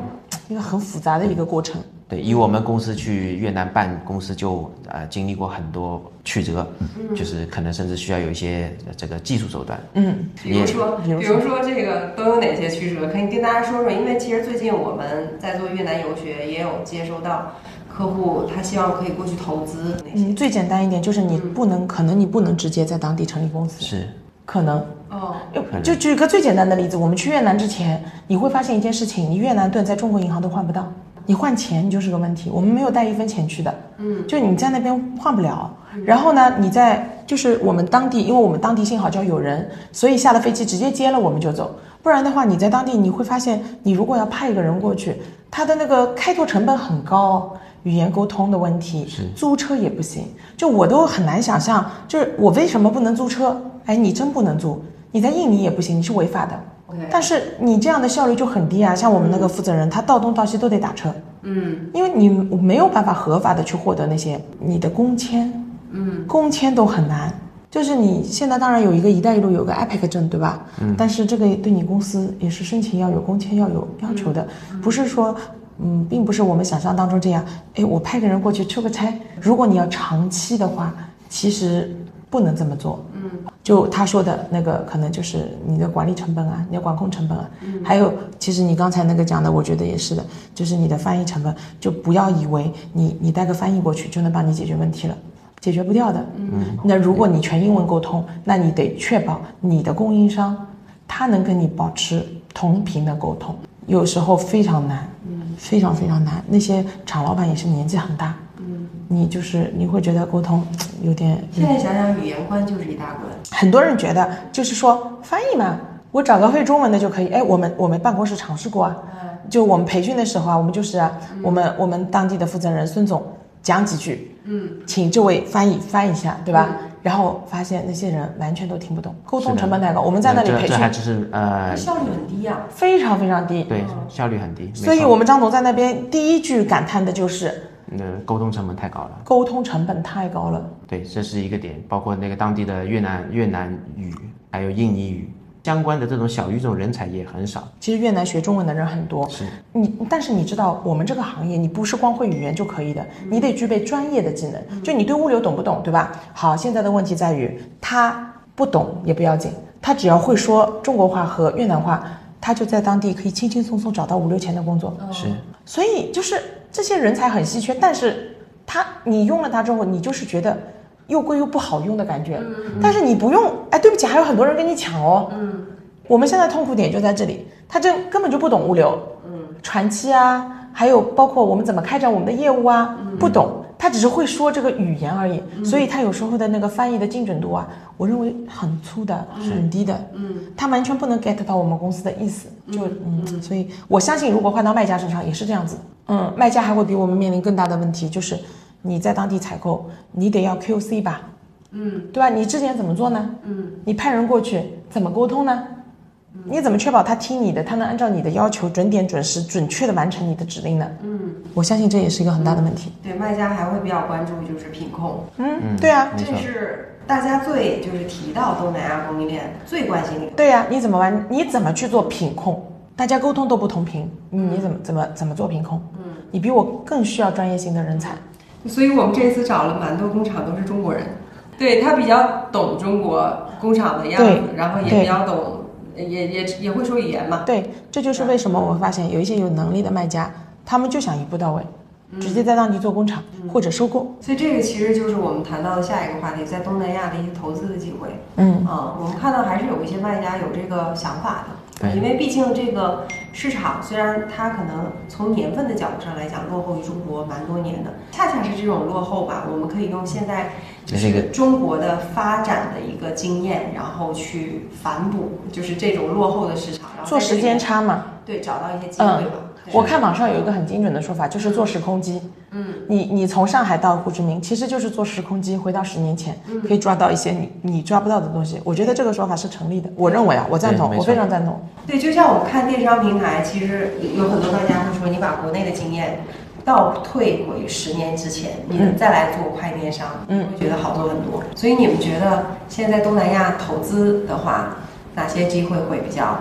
一个很复杂的一个过程。对，以我们公司去越南办公司就呃经历过很多曲折，就是可能甚至需要有一些呃这个技术手段。嗯，比如说，比如说这个都有哪些曲折？可以跟大家说说，因为其实最近我们在做越南游学，也有接收到客户，他希望可以过去投资那些。嗯，最简单一点就是你不能，可能你不能直接在当地成立公司，是，可能。哦，就举个最简单的例子，我们去越南之前，你会发现一件事情，你越南盾在中国银行都换不到，你换钱就是个问题。我们没有带一分钱去的，嗯，就你在那边换不了。然后呢，你在就是我们当地，因为我们当地幸好叫有人，所以下了飞机直接接了我们就走。不然的话，你在当地你会发现，你如果要派一个人过去，他的那个开拓成本很高，语言沟通的问题，租车也不行。就我都很难想象，就是我为什么不能租车？哎，你真不能租。你在印尼也不行，你是违法的。但是你这样的效率就很低啊！像我们那个负责人，他到东到西都得打车。嗯，因为你没有办法合法的去获得那些你的工签。嗯，工签都很难。就是你现在当然有一个“一带一路”有个 APEC 证，对吧？嗯。但是这个对你公司也是申请要有工签要有要求的，不是说，嗯，并不是我们想象当中这样。哎，我派个人过去出个差。如果你要长期的话，其实不能这么做。嗯。就他说的那个，可能就是你的管理成本啊，你的管控成本啊，还有，其实你刚才那个讲的，我觉得也是的，就是你的翻译成本，就不要以为你你带个翻译过去就能帮你解决问题了，解决不掉的。嗯，那如果你全英文沟通，那你得确保你的供应商他能跟你保持同频的沟通，有时候非常难，嗯，非常非常难。那些厂老板也是年纪很大。你就是你会觉得沟通 有点。现在想想，语言关就是一大关。很多人觉得就是说翻译嘛，我找个会中文的就可以。哎，我们我们办公室尝试过啊，就我们培训的时候啊，我们就是啊，我们我们当地的负责人孙总讲几句，嗯，请这位翻译翻一下，对吧？然后发现那些人完全都听不懂，沟通成本太高。我们在那里培训，这还只是呃，效率很低呀，非常非常低。对，效率很低。所以我们张总在那边第一句感叹的就是。那沟通成本太高了，沟通成本太高了。对，这是一个点，包括那个当地的越南越南语，还有印尼语相关的这种小语种人才也很少。其实越南学中文的人很多，是你，但是你知道我们这个行业，你不是光会语言就可以的，你得具备专业的技能。就你对物流懂不懂，对吧？好，现在的问题在于他不懂也不要紧，他只要会说中国话和越南话，他就在当地可以轻轻松松找到五六千的工作。是，所以就是。这些人才很稀缺，但是他你用了它之后，你就是觉得又贵又不好用的感觉。但是你不用，哎，对不起，还有很多人跟你抢哦。嗯，我们现在痛苦点就在这里，他这根本就不懂物流，嗯，传期啊，还有包括我们怎么开展我们的业务啊，不懂，他只是会说这个语言而已，所以他有时候的那个翻译的精准度啊，我认为很粗的，很低的。嗯，他完全不能 get 到我们公司的意思，就嗯，所以我相信如果换到卖家身上也是这样子。嗯，卖家还会比我们面临更大的问题，就是你在当地采购，你得要 QC 吧，嗯，对吧？你之前怎么做呢？嗯，你派人过去怎么沟通呢？你怎么确保他听你的，他能按照你的要求准点、准时、准确的完成你的指令呢？嗯，我相信这也是一个很大的问题。对，卖家还会比较关注就是品控。嗯，对啊，这是大家最就是提到东南亚供应链最关心的。对呀，你怎么完？你怎么去做品控？大家沟通都不同频，你怎么怎么怎么做品控？嗯，你比我更需要专业性的人才，所以我们这次找了蛮多工厂都是中国人，对他比较懂中国工厂的样子，然后也比较懂，也也也会说语言嘛。对，这就是为什么我发现有一些有能力的卖家，他们就想一步到位，直接在当地做工厂或者收购。所以这个其实就是我们谈到的下一个话题，在东南亚的一些投资的机会。嗯啊，我们看到还是有一些卖家有这个想法的。因为毕竟这个市场虽然它可能从年份的角度上来讲落后于中国蛮多年的，恰恰是这种落后吧，我们可以用现在就是中国的发展的一个经验，然后去反哺，就是这种落后的市场，然后做时间差嘛，对，找到一些机会吧。我看网上有一个很精准的说法，就是坐时空机。嗯，你你从上海到胡志明，其实就是坐时空机，回到十年前，可以抓到一些你你抓不到的东西。我觉得这个说法是成立的，我认为啊，我赞同，我非常赞同。对，就像我们看电商平台，其实有很多大家会说，你把国内的经验倒退回十年之前，你再来做快电商，嗯，会觉得好做很多。所以你们觉得现在东南亚投资的话，哪些机会会比较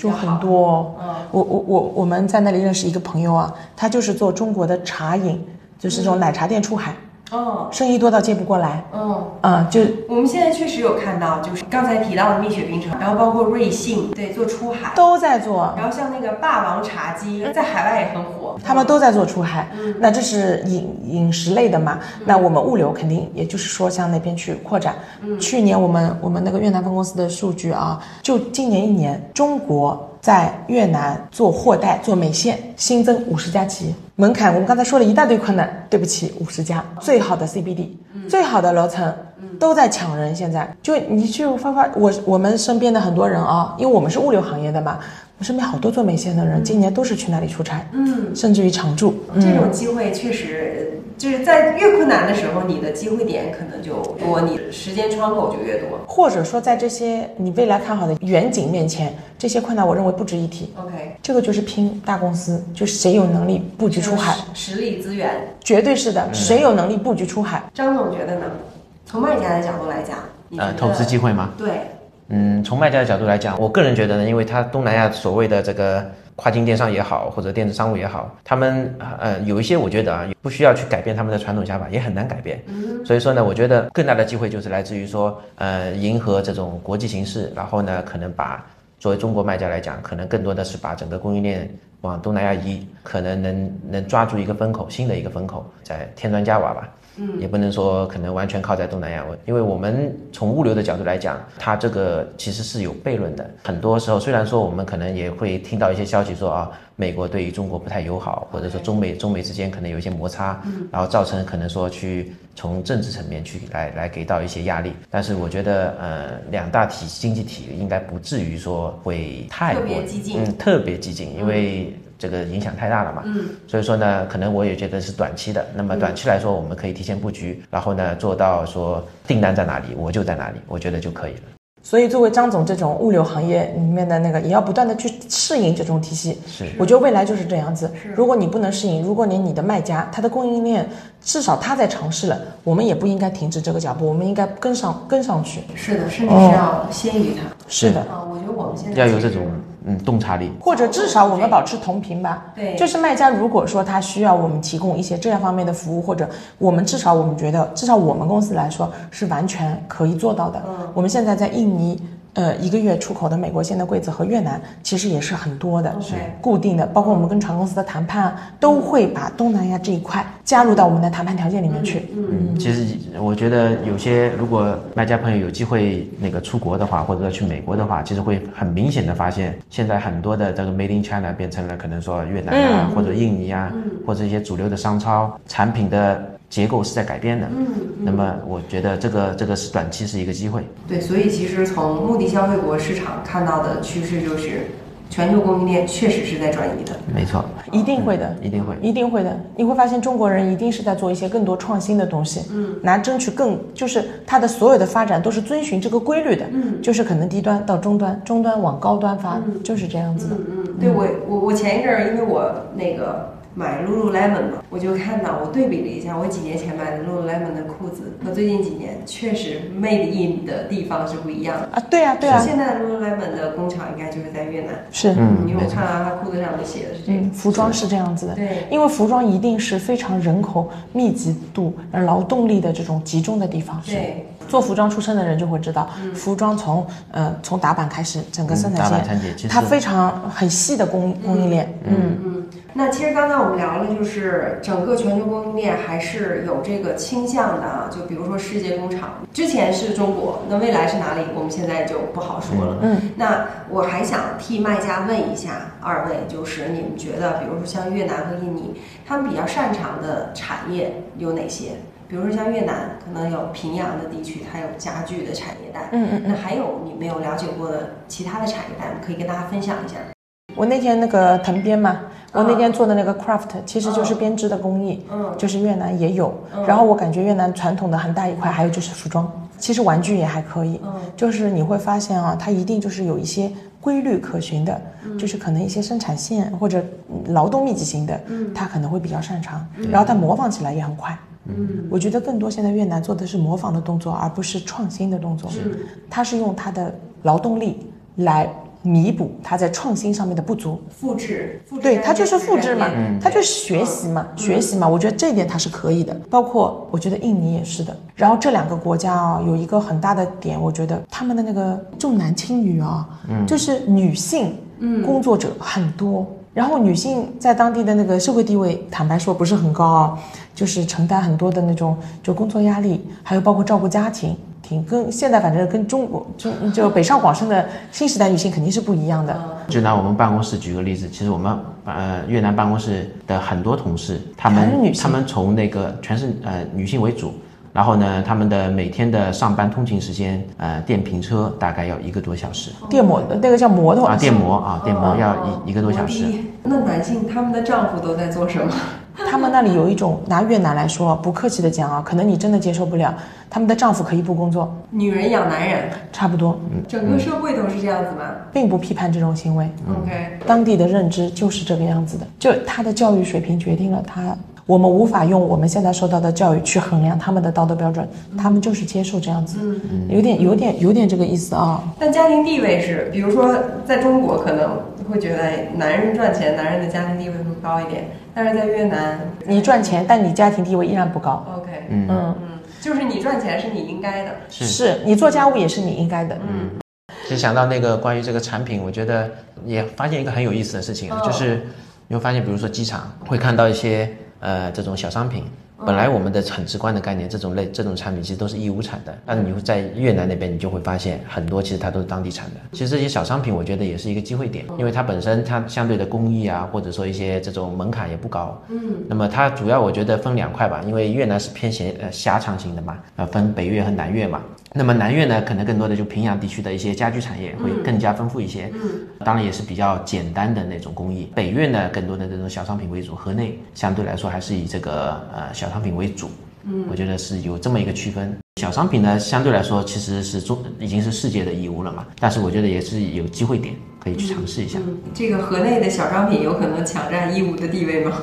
就很多。我我我我们在那里认识一个朋友啊，他就是做中国的茶饮，就是这种奶茶店出海。哦，生意多到接不过来。嗯，啊，就我们现在确实有看到，就是刚才提到的蜜雪冰城，然后包括瑞幸，对，做出海，都在做。然后像那个霸王茶姬，在海外也很火，他们都在做出海。那这是饮饮食类的嘛？那我们物流肯定，也就是说向那边去扩展。去年我们我们那个越南分公司的数据啊，就今年一年，中国。在越南做货代、做美线，新增五十家企业。门槛我们刚才说了一大堆困难，对不起，五十家最好的 CBD，最好的楼层，都在抢人。现在就你去发发我我们身边的很多人啊，因为我们是物流行业的嘛，我身边好多做美线的人，今年都是去那里出差，嗯，甚至于常驻。这种机会确实。就是在越困难的时候，你的机会点可能就多，你时间窗口就越多。或者说，在这些你未来看好的远景面前，这些困难我认为不值一提。OK，这个就是拼大公司，就是谁有能力布局出海，实力资源，绝对是的。谁有能力布局出海？张总觉得呢？从卖家的角度来讲，呃，投资机会吗？对，嗯，从卖家的角度来讲，我个人觉得呢，因为它东南亚所谓的这个。跨境电商也好，或者电子商务也好，他们呃有一些我觉得啊，不需要去改变他们的传统想法，也很难改变。所以说呢，我觉得更大的机会就是来自于说，呃，迎合这种国际形势，然后呢，可能把作为中国卖家来讲，可能更多的是把整个供应链往东南亚移，可能能能抓住一个风口，新的一个风口，在添砖加瓦吧。也不能说可能完全靠在东南亚，因为我们从物流的角度来讲，它这个其实是有悖论的。很多时候，虽然说我们可能也会听到一些消息说啊，美国对于中国不太友好，或者说中美中美之间可能有一些摩擦，然后造成可能说去从政治层面去来来给到一些压力。但是我觉得，呃，两大体经济体应该不至于说会太过激进，嗯，特别激进，因为。这个影响太大了嘛，嗯，所以说呢，可能我也觉得是短期的。那么短期来说，我们可以提前布局，然后呢，做到说订单在哪里，我就在哪里，我觉得就可以了。所以，作为张总这种物流行业里面的那个，也要不断的去适应这种体系。是，我觉得未来就是这样子。如果你不能适应，如果连你的卖家他的供应链至少他在尝试了，我们也不应该停止这个脚步，我们应该跟上跟上去。是的，甚至是要先于他。是的。啊，我觉得我们现在要有这种。嗯，洞察力，或者至少我们保持同频吧。对，就是卖家如果说他需要我们提供一些这样方面的服务，或者我们至少我们觉得，至少我们公司来说是完全可以做到的。嗯，我们现在在印尼。呃，一个月出口的美国线的柜子和越南其实也是很多的，是固定的。包括我们跟船公司的谈判，都会把东南亚这一块加入到我们的谈判条件里面去。嗯，其实我觉得有些如果卖家朋友有机会那个出国的话，或者说去美国的话，其实会很明显的发现，现在很多的这个 Made in China 变成了可能说越南啊，或者印尼啊，或者一些主流的商超产品的。结构是在改变的，嗯，那么我觉得这个这个是短期是一个机会，对，所以其实从目的消费国市场看到的趋势就是，全球供应链确实是在转移的，没错，一定会的，一定会，一定会的，你会发现中国人一定是在做一些更多创新的东西，嗯，拿争取更就是它的所有的发展都是遵循这个规律的，嗯，就是可能低端到中端，中端往高端发，就是这样子的，嗯，对我我我前一阵儿因为我那个。买 Lululemon 嘛，我就看到，我对比了一下，我几年前买的 Lululemon 的裤子和最近几年确实 made in 的地方是不一样的啊。对啊，对啊。现在 Lululemon 的工厂应该就是在越南。是，嗯，因为我看到它裤子上面写的是这个。嗯，服装是这样子的。对，因为服装一定是非常人口密集度、劳动力的这种集中的地方。对。做服装出身的人就会知道，服装从呃从打板开始，整个生产线，它非常很细的供供应链。嗯嗯。那其实刚刚我们聊了，就是整个全球供应链还是有这个倾向的啊。就比如说世界工厂，之前是中国，那未来是哪里？我们现在就不好说了。嗯。那我还想替卖家问一下二位，就是你们觉得，比如说像越南和印尼，他们比较擅长的产业有哪些？比如说像越南，可能有平阳的地区，它有家具的产业带。嗯嗯。那还有你没有了解过的其他的产业带，可以跟大家分享一下。我那天那个藤编嘛，我那天做的那个 craft 其实就是编织的工艺，嗯，就是越南也有。然后我感觉越南传统的很大一块，还有就是服装，其实玩具也还可以。嗯，就是你会发现啊，它一定就是有一些规律可循的，就是可能一些生产线或者劳动密集型的，嗯，它可能会比较擅长，然后它模仿起来也很快。嗯，我觉得更多现在越南做的是模仿的动作，而不是创新的动作。是，他是用他的劳动力来弥补他在创新上面的不足。复制，复制对，他就是复制嘛，嗯它就是学习嘛，学习嘛。我觉得这一点他是可以的，包括我觉得印尼也是的。然后这两个国家啊，有一个很大的点，我觉得他们的那个重男轻女啊，就是女性工作者很多。然后女性在当地的那个社会地位，坦白说不是很高啊，就是承担很多的那种就工作压力，还有包括照顾家庭，挺跟现在反正跟中国就就北上广深的新时代女性肯定是不一样的。就拿我们办公室举个例子，其实我们呃越南办公室的很多同事，他们他们从那个全是呃女性为主，然后呢，他们的每天的上班通勤时间，呃，电瓶车大概要一个多小时电摩那个叫摩托啊，电摩啊，电摩要一一个多小时。那男性他们的丈夫都在做什么？他们那里有一种拿越南来说，不客气的讲啊，可能你真的接受不了，他们的丈夫可以不工作，女人养男人，差不多，整个社会都是这样子吗并不批判这种行为。？OK，当地的认知就是这个样子的，就他的教育水平决定了他，我们无法用我们现在受到的教育去衡量他们的道德标准，他们就是接受这样子，有点有点有点这个意思啊。但家庭地位是，比如说在中国可能会觉得哎男人赚钱，男人的家庭地位会高一点，但是在越南你赚钱，但你家庭地位依然不高。，OK，嗯，嗯，就是你赚钱是你应该的，是是你做家务也是你应该的。嗯，就想到那个关于这个产品，我觉得也发现一个很有意思的事情就是你会发现，比如说机场会看到一些呃这种小商品。本来我们的很直观的概念，这种类这种产品其实都是义乌产的，但是你会在越南那边，你就会发现很多其实它都是当地产的。其实这些小商品，我觉得也是一个机会点，因为它本身它相对的工艺啊，或者说一些这种门槛也不高。嗯，那么它主要我觉得分两块吧，因为越南是偏狭呃狭长型的嘛，呃分北越和南越嘛。那么南越呢，可能更多的就平阳地区的一些家居产业会更加丰富一些，嗯，当然也是比较简单的那种工艺。北越呢，更多的这种小商品为主，河内相对来说还是以这个呃小商品为主。嗯，我觉得是有这么一个区分。小商品呢，相对来说其实是中已经是世界的义乌了嘛，但是我觉得也是有机会点可以去尝试一下，嗯，这个河内的小商品有可能抢占义乌的地位吗？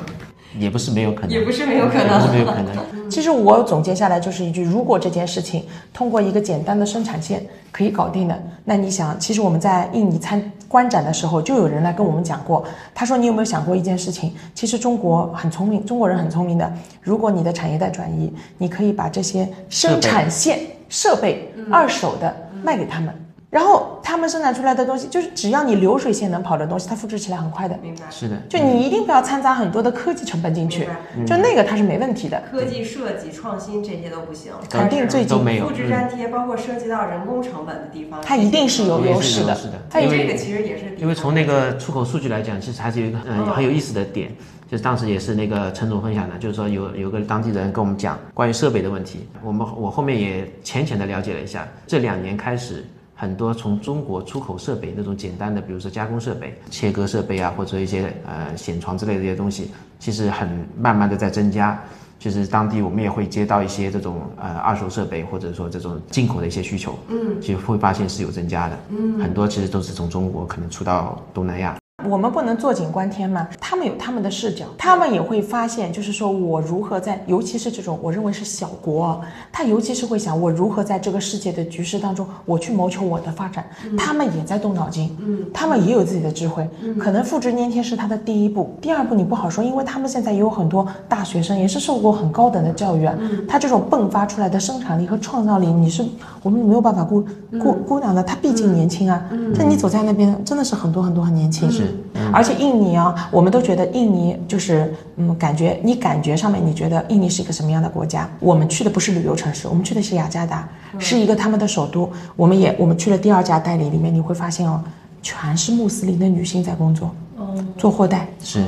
也不是没有可能，也不是没有可也不能是没有可能。其实我总结下来就是一句：如果这件事情通过一个简单的生产线可以搞定的，那你想，其实我们在印尼参观展的时候，就有人来跟我们讲过，他说你有没有想过一件事情？其实中国很聪明，中国人很聪明的，如果你的产业带转移，你可以把这些生产线设备二手的卖给他们。然后他们生产出来的东西，就是只要你流水线能跑的东西，它复制起来很快的。明白。是的，就你一定不要掺杂很多的科技成本进去。明，就那个它是没问题的。科技设计、创新这些都不行，肯定最近。都没有。复制粘贴，包括涉及到人工成本的地方，它一定是有优势的。是是的，它有因为这个其实也是因为从那个出口数据来讲，其实还是有一个嗯。很有意思的点，就是当时也是那个陈总分享的，就是说有有个当地人跟我们讲关于设备的问题，我们我后面也浅浅的了解了一下，这两年开始。很多从中国出口设备那种简单的，比如说加工设备、切割设备啊，或者一些呃显床之类的一些东西，其实很慢慢的在增加。就是当地我们也会接到一些这种呃二手设备，或者说这种进口的一些需求，嗯，其实会发现是有增加的，嗯，很多其实都是从中国可能出到东南亚。我们不能坐井观天嘛，他们有他们的视角，他们也会发现，就是说我如何在，尤其是这种我认为是小国啊，他尤其是会想我如何在这个世界的局势当中，我去谋求我的发展。他们也在动脑筋，嗯，他们也有自己的智慧，可能复制粘贴是他的第一步，第二步你不好说，因为他们现在也有很多大学生，也是受过很高等的教育啊，他这种迸发出来的生产力和创造力，你是我们没有办法估估估量的，他毕竟年轻啊，但你走在那边真的是很多很多很年轻，是而且印尼啊，我们都觉得印尼就是，嗯，感觉你感觉上面你觉得印尼是一个什么样的国家？我们去的不是旅游城市，我们去的是雅加达，是一个他们的首都。我们也我们去了第二家代理，里面你会发现哦，全是穆斯林的女性在工作，做货代。是，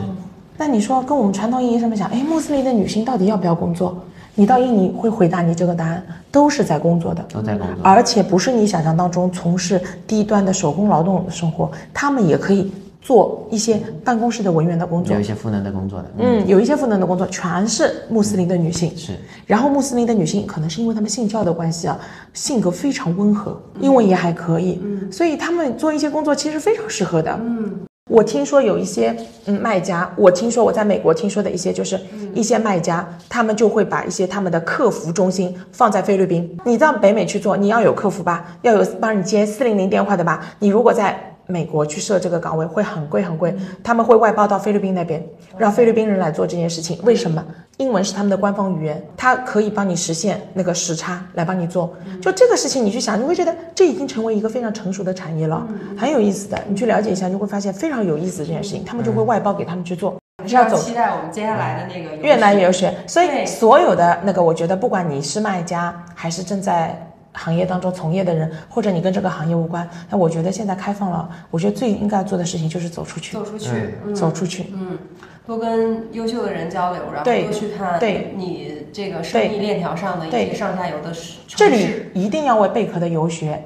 那你说跟我们传统意义上面讲，哎，穆斯林的女性到底要不要工作？你到印尼会回答你这个答案，都是在工作的。都在工作。而且不是你想象当中从事低端的手工劳动的生活，他们也可以做一些办公室的文员的工作有一。些赋能的工作的，嗯，有一些赋能的工作全是穆斯林的女性，是然后穆斯林的女性可能是因为她们信教的关系啊，性格非常温和，英文也还可以，所以她们做一些工作其实非常适合的。嗯，我听说有一些嗯卖家，我听说我在美国听说的一些就是一些卖家，他们就会把一些他们的客服中心放在菲律宾。你到北美去做，你要有客服吧，要有帮你接四零零电话的吧。你如果在美国去设这个岗位会很贵很贵，他们会外包到菲律宾那边，让菲律宾人来做这件事情。为什么？英文是他们的官方语言，它可以帮你实现那个时差来帮你做。就这个事情，你去想，你会觉得这已经成为一个非常成熟的产业了，很有意思的。你去了解一下，你会发现非常有意思这件事情，他们就会外包给他们去做。是要期待我们接下来的那个越南游学，所以所有的那个，我觉得不管你是卖家还是正在行业当中从业的人，或者你跟这个行业无关，那我觉得现在开放了，我觉得最应该做的事情就是走出去，走出去，走出去，嗯。多跟优秀的人交流，然后多去看对。你这个生意链条上的一些上下游的这里一定要为贝壳的游学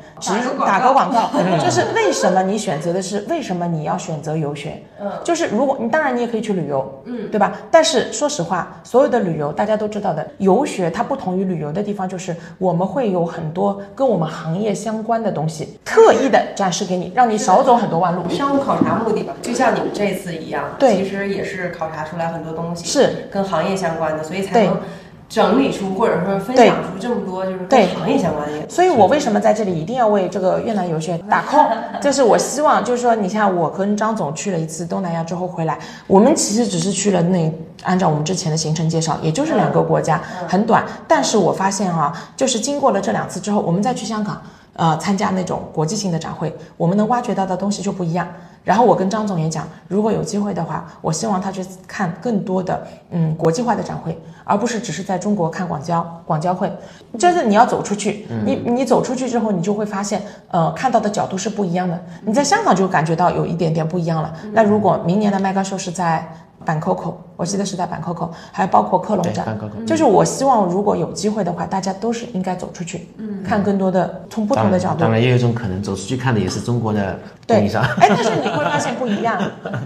打个广告，就是为什么你选择的是为什么你要选择游学？嗯，就是如果你当然你也可以去旅游，嗯，对吧？但是说实话，所有的旅游大家都知道的，游学它不同于旅游的地方就是我们会有很多跟我们行业相关的东西，特意的展示给你，让你少走很多弯路。商务考察目的吧，就像你们这次一样，对，其实也是。考察出来很多东西是跟行业相关的，所以才能整理出或者说分享出这么多就是跟行业相关的。所以我为什么在这里一定要为这个越南游学打 call？就是我希望，就是说，你像我跟张总去了一次东南亚之后回来，我们其实只是去了那按照我们之前的行程介绍，也就是两个国家，很短。但是我发现啊，就是经过了这两次之后，我们再去香港，呃，参加那种国际性的展会，我们能挖掘到的东西就不一样。然后我跟张总也讲，如果有机会的话，我希望他去看更多的嗯国际化的展会，而不是只是在中国看广交广交会。就是你要走出去，你你走出去之后，你就会发现，呃，看到的角度是不一样的。你在香港就感觉到有一点点不一样了。那如果明年的麦高秀是在。板 COCO，我记得是在板 COCO，还包括克隆站，就是我希望如果有机会的话，大家都是应该走出去，嗯，看更多的从不同的角度。当然也有一种可能，走出去看的也是中国的供应商。哎，但是你会发现不一样，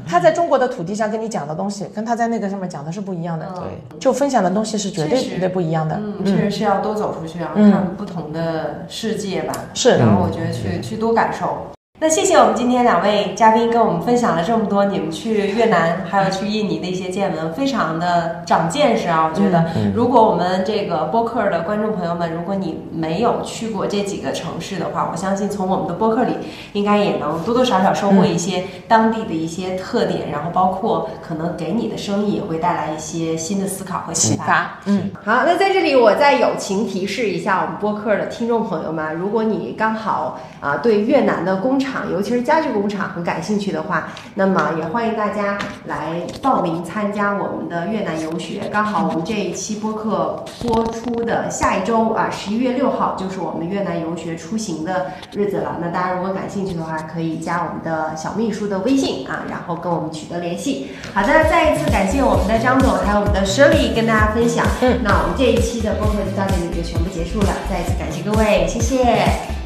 他在中国的土地上跟你讲的东西，跟他在那个上面讲的是不一样的。对，就分享的东西是绝对绝对不一样的。嗯，确实是要多走出去，然后看不同的世界吧。是，然后我觉得去去多感受。那谢谢我们今天两位嘉宾跟我们分享了这么多你们去越南还有去印尼的一些见闻，非常的长见识啊！我觉得，如果我们这个播客的观众朋友们，如果你没有去过这几个城市的话，我相信从我们的播客里应该也能多多少少收获一些当地的一些特点，然后包括可能给你的生意也会带来一些新的思考和启发。嗯，好，那在这里我再友情提示一下我们播客的听众朋友们，如果你刚好啊对越南的工厂。厂，尤其是家具工厂很感兴趣的话，那么也欢迎大家来报名参加我们的越南游学。刚好我们这一期播客播出的下一周啊，十一月六号就是我们越南游学出行的日子了。那大家如果感兴趣的话，可以加我们的小秘书的微信啊，然后跟我们取得联系。好的，再一次感谢我们的张总，还有我们的 Shirley 跟大家分享。嗯，那我们这一期的播客就到这里就全部结束了。再一次感谢各位，谢谢。